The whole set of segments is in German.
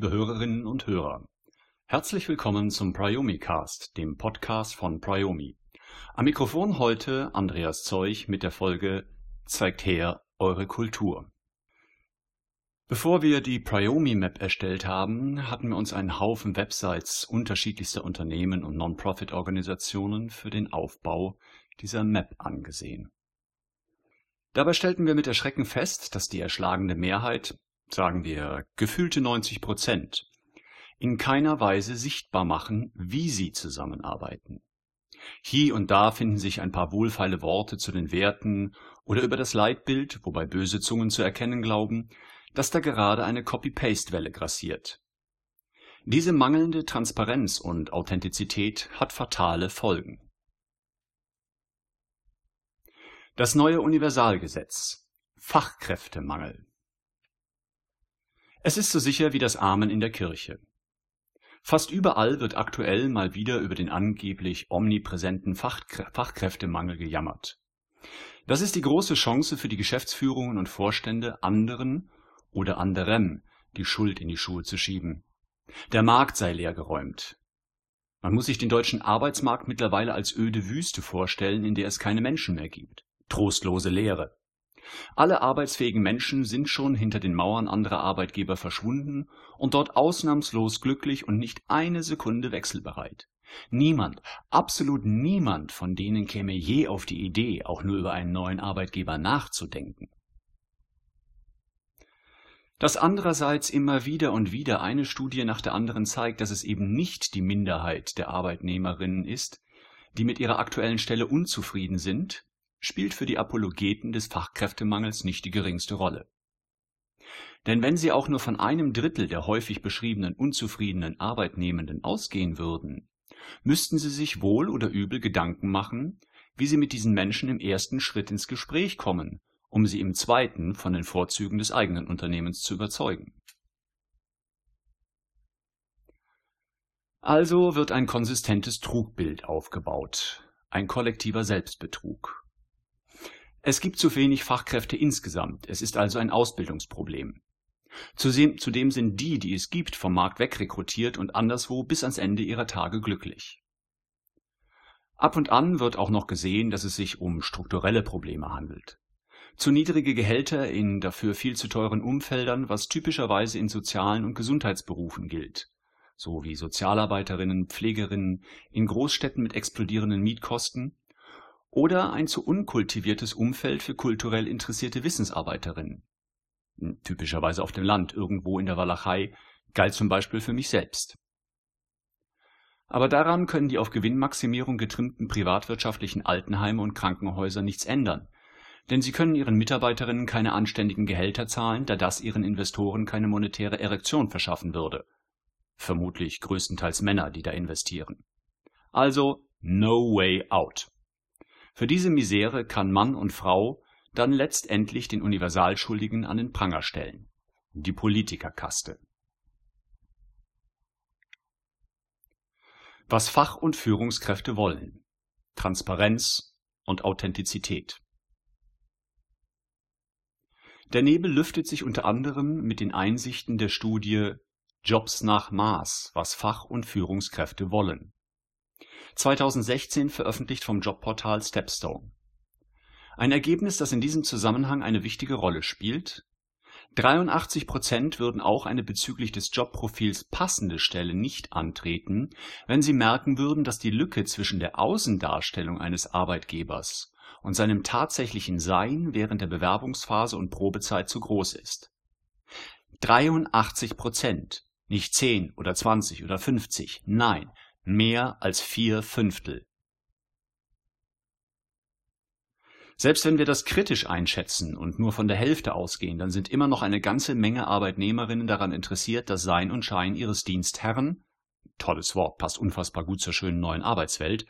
liebe Hörerinnen und Hörer. Herzlich willkommen zum Priomi-Cast, dem Podcast von Priomi. Am Mikrofon heute Andreas Zeug mit der Folge Zeigt her eure Kultur. Bevor wir die Priomi Map erstellt haben, hatten wir uns einen Haufen Websites unterschiedlichster Unternehmen und Non-Profit-Organisationen für den Aufbau dieser Map angesehen. Dabei stellten wir mit Erschrecken fest, dass die erschlagende Mehrheit, sagen wir gefühlte 90 Prozent, in keiner Weise sichtbar machen, wie sie zusammenarbeiten. Hier und da finden sich ein paar wohlfeile Worte zu den Werten oder über das Leitbild, wobei böse Zungen zu erkennen glauben, dass da gerade eine Copy-Paste-Welle grassiert. Diese mangelnde Transparenz und Authentizität hat fatale Folgen. Das neue Universalgesetz. Fachkräftemangel. Es ist so sicher wie das Amen in der Kirche. Fast überall wird aktuell mal wieder über den angeblich omnipräsenten Fachkrä Fachkräftemangel gejammert. Das ist die große Chance für die Geschäftsführungen und Vorstände, anderen oder anderem die Schuld in die Schuhe zu schieben. Der Markt sei leergeräumt. Man muss sich den deutschen Arbeitsmarkt mittlerweile als öde Wüste vorstellen, in der es keine Menschen mehr gibt trostlose Leere. Alle arbeitsfähigen Menschen sind schon hinter den Mauern anderer Arbeitgeber verschwunden und dort ausnahmslos glücklich und nicht eine Sekunde wechselbereit. Niemand, absolut niemand von denen käme je auf die Idee, auch nur über einen neuen Arbeitgeber nachzudenken. Dass andererseits immer wieder und wieder eine Studie nach der anderen zeigt, dass es eben nicht die Minderheit der Arbeitnehmerinnen ist, die mit ihrer aktuellen Stelle unzufrieden sind, spielt für die Apologeten des Fachkräftemangels nicht die geringste Rolle. Denn wenn sie auch nur von einem Drittel der häufig beschriebenen unzufriedenen Arbeitnehmenden ausgehen würden, müssten sie sich wohl oder übel Gedanken machen, wie sie mit diesen Menschen im ersten Schritt ins Gespräch kommen, um sie im zweiten von den Vorzügen des eigenen Unternehmens zu überzeugen. Also wird ein konsistentes Trugbild aufgebaut, ein kollektiver Selbstbetrug. Es gibt zu wenig Fachkräfte insgesamt, es ist also ein Ausbildungsproblem. Zudem sind die, die es gibt, vom Markt wegrekrutiert und anderswo bis ans Ende ihrer Tage glücklich. Ab und an wird auch noch gesehen, dass es sich um strukturelle Probleme handelt. Zu niedrige Gehälter in dafür viel zu teuren Umfeldern, was typischerweise in sozialen und Gesundheitsberufen gilt, so wie Sozialarbeiterinnen, Pflegerinnen, in Großstädten mit explodierenden Mietkosten oder ein zu unkultiviertes Umfeld für kulturell interessierte Wissensarbeiterinnen. Hm, typischerweise auf dem Land, irgendwo in der Walachei, galt zum Beispiel für mich selbst. Aber daran können die auf Gewinnmaximierung getrimmten privatwirtschaftlichen Altenheime und Krankenhäuser nichts ändern, denn sie können ihren Mitarbeiterinnen keine anständigen Gehälter zahlen, da das ihren Investoren keine monetäre Erektion verschaffen würde. Vermutlich größtenteils Männer, die da investieren. Also no way out. Für diese Misere kann Mann und Frau dann letztendlich den Universalschuldigen an den Pranger stellen, die Politikerkaste. Was Fach- und Führungskräfte wollen. Transparenz und Authentizität. Der Nebel lüftet sich unter anderem mit den Einsichten der Studie Jobs nach Maß, was Fach- und Führungskräfte wollen 2016 veröffentlicht vom Jobportal Stepstone. Ein Ergebnis, das in diesem Zusammenhang eine wichtige Rolle spielt: 83 Prozent würden auch eine bezüglich des Jobprofils passende Stelle nicht antreten, wenn sie merken würden, dass die Lücke zwischen der Außendarstellung eines Arbeitgebers und seinem tatsächlichen Sein während der Bewerbungsphase und Probezeit zu groß ist. 83 Prozent, nicht 10 oder 20 oder 50, nein mehr als vier Fünftel. Selbst wenn wir das kritisch einschätzen und nur von der Hälfte ausgehen, dann sind immer noch eine ganze Menge Arbeitnehmerinnen daran interessiert, dass Sein und Schein ihres Dienstherren tolles Wort, passt unfassbar gut zur schönen neuen Arbeitswelt,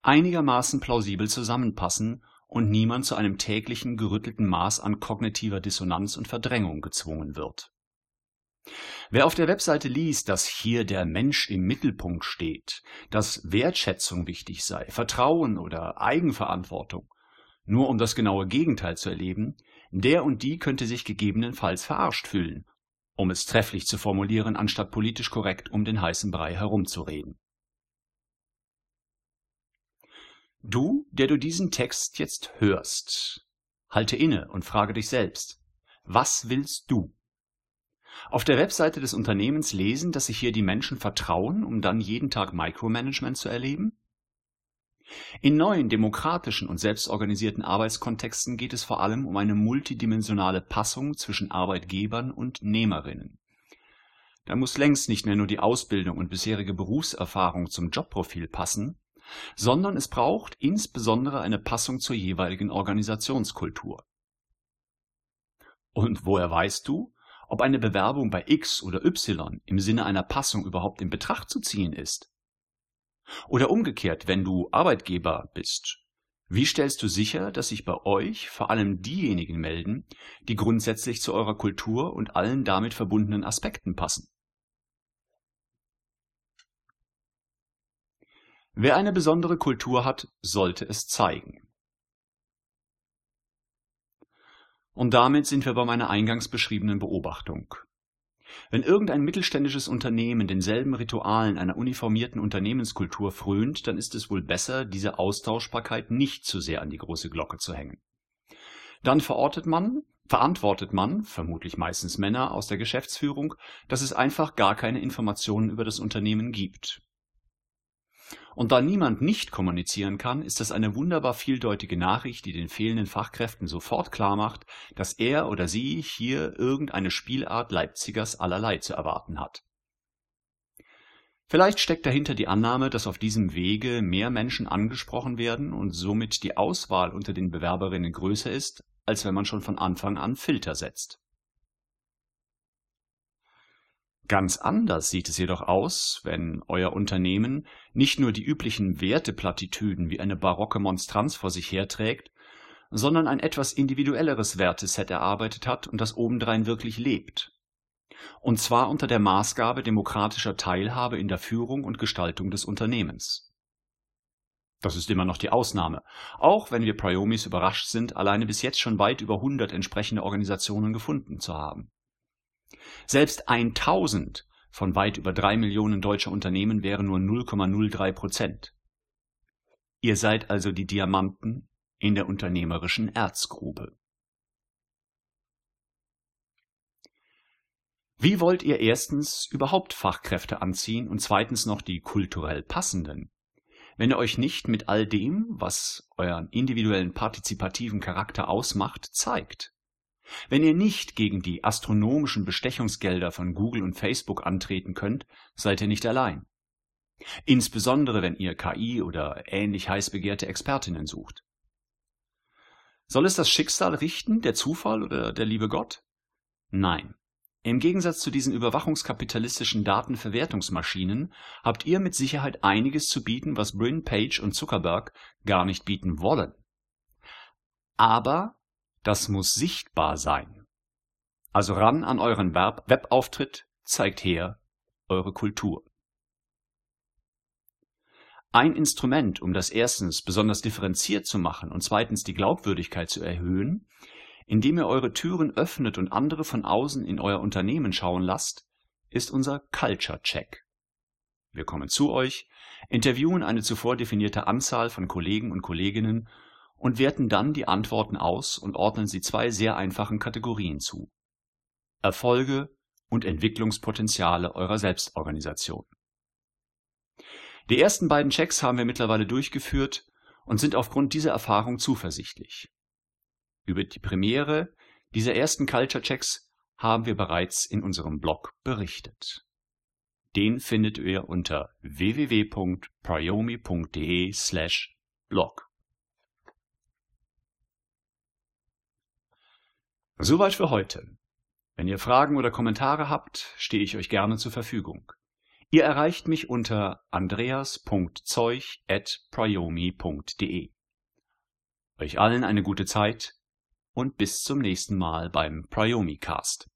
einigermaßen plausibel zusammenpassen und niemand zu einem täglichen gerüttelten Maß an kognitiver Dissonanz und Verdrängung gezwungen wird. Wer auf der Webseite liest, dass hier der Mensch im Mittelpunkt steht, dass Wertschätzung wichtig sei, Vertrauen oder Eigenverantwortung, nur um das genaue Gegenteil zu erleben, der und die könnte sich gegebenenfalls verarscht fühlen um es trefflich zu formulieren, anstatt politisch korrekt um den heißen Brei herumzureden. Du, der du diesen Text jetzt hörst, halte inne und frage dich selbst, was willst du? Auf der Webseite des Unternehmens lesen, dass sich hier die Menschen vertrauen, um dann jeden Tag Micromanagement zu erleben? In neuen demokratischen und selbstorganisierten Arbeitskontexten geht es vor allem um eine multidimensionale Passung zwischen Arbeitgebern und Nehmerinnen. Da muss längst nicht mehr nur die Ausbildung und bisherige Berufserfahrung zum Jobprofil passen, sondern es braucht insbesondere eine Passung zur jeweiligen Organisationskultur. Und woher weißt du, ob eine Bewerbung bei X oder Y im Sinne einer Passung überhaupt in Betracht zu ziehen ist? Oder umgekehrt, wenn du Arbeitgeber bist, wie stellst du sicher, dass sich bei euch vor allem diejenigen melden, die grundsätzlich zu eurer Kultur und allen damit verbundenen Aspekten passen? Wer eine besondere Kultur hat, sollte es zeigen. Und damit sind wir bei meiner eingangs beschriebenen Beobachtung. Wenn irgendein mittelständisches Unternehmen denselben Ritualen einer uniformierten Unternehmenskultur frönt, dann ist es wohl besser, diese Austauschbarkeit nicht zu sehr an die große Glocke zu hängen. Dann verortet man, verantwortet man, vermutlich meistens Männer aus der Geschäftsführung, dass es einfach gar keine Informationen über das Unternehmen gibt. Und da niemand nicht kommunizieren kann, ist das eine wunderbar vieldeutige Nachricht, die den fehlenden Fachkräften sofort klarmacht, dass er oder sie hier irgendeine Spielart Leipzigers allerlei zu erwarten hat. Vielleicht steckt dahinter die Annahme, dass auf diesem Wege mehr Menschen angesprochen werden und somit die Auswahl unter den Bewerberinnen größer ist, als wenn man schon von Anfang an Filter setzt. Ganz anders sieht es jedoch aus, wenn euer Unternehmen nicht nur die üblichen Werteplattitüden wie eine barocke Monstranz vor sich herträgt, sondern ein etwas individuelleres Werteset erarbeitet hat und das obendrein wirklich lebt. Und zwar unter der Maßgabe demokratischer Teilhabe in der Führung und Gestaltung des Unternehmens. Das ist immer noch die Ausnahme, auch wenn wir Priomis überrascht sind, alleine bis jetzt schon weit über 100 entsprechende Organisationen gefunden zu haben. Selbst 1000 von weit über drei Millionen deutscher Unternehmen wären nur 0,03 Prozent. Ihr seid also die Diamanten in der unternehmerischen Erzgrube. Wie wollt ihr erstens überhaupt Fachkräfte anziehen und zweitens noch die kulturell passenden, wenn ihr euch nicht mit all dem, was euren individuellen partizipativen Charakter ausmacht, zeigt? Wenn ihr nicht gegen die astronomischen Bestechungsgelder von Google und Facebook antreten könnt, seid ihr nicht allein. Insbesondere wenn ihr KI oder ähnlich heiß begehrte Expertinnen sucht. Soll es das Schicksal richten, der Zufall oder der liebe Gott? Nein. Im Gegensatz zu diesen überwachungskapitalistischen Datenverwertungsmaschinen habt ihr mit Sicherheit einiges zu bieten, was Bryn Page und Zuckerberg gar nicht bieten wollen. Aber das muss sichtbar sein. Also ran an euren Webauftritt, zeigt her eure Kultur. Ein Instrument, um das erstens besonders differenziert zu machen und zweitens die Glaubwürdigkeit zu erhöhen, indem ihr eure Türen öffnet und andere von außen in euer Unternehmen schauen lasst, ist unser Culture Check. Wir kommen zu euch, interviewen eine zuvor definierte Anzahl von Kollegen und Kolleginnen und werten dann die Antworten aus und ordnen sie zwei sehr einfachen Kategorien zu. Erfolge und Entwicklungspotenziale eurer Selbstorganisation. Die ersten beiden Checks haben wir mittlerweile durchgeführt und sind aufgrund dieser Erfahrung zuversichtlich. Über die Premiere dieser ersten Culture Checks haben wir bereits in unserem Blog berichtet. Den findet ihr unter www.priomi.de slash blog. Soweit für heute. Wenn ihr Fragen oder Kommentare habt, stehe ich euch gerne zur Verfügung. Ihr erreicht mich unter andreas.zeuch.priomi.de. Euch allen eine gute Zeit und bis zum nächsten Mal beim Priomi Cast.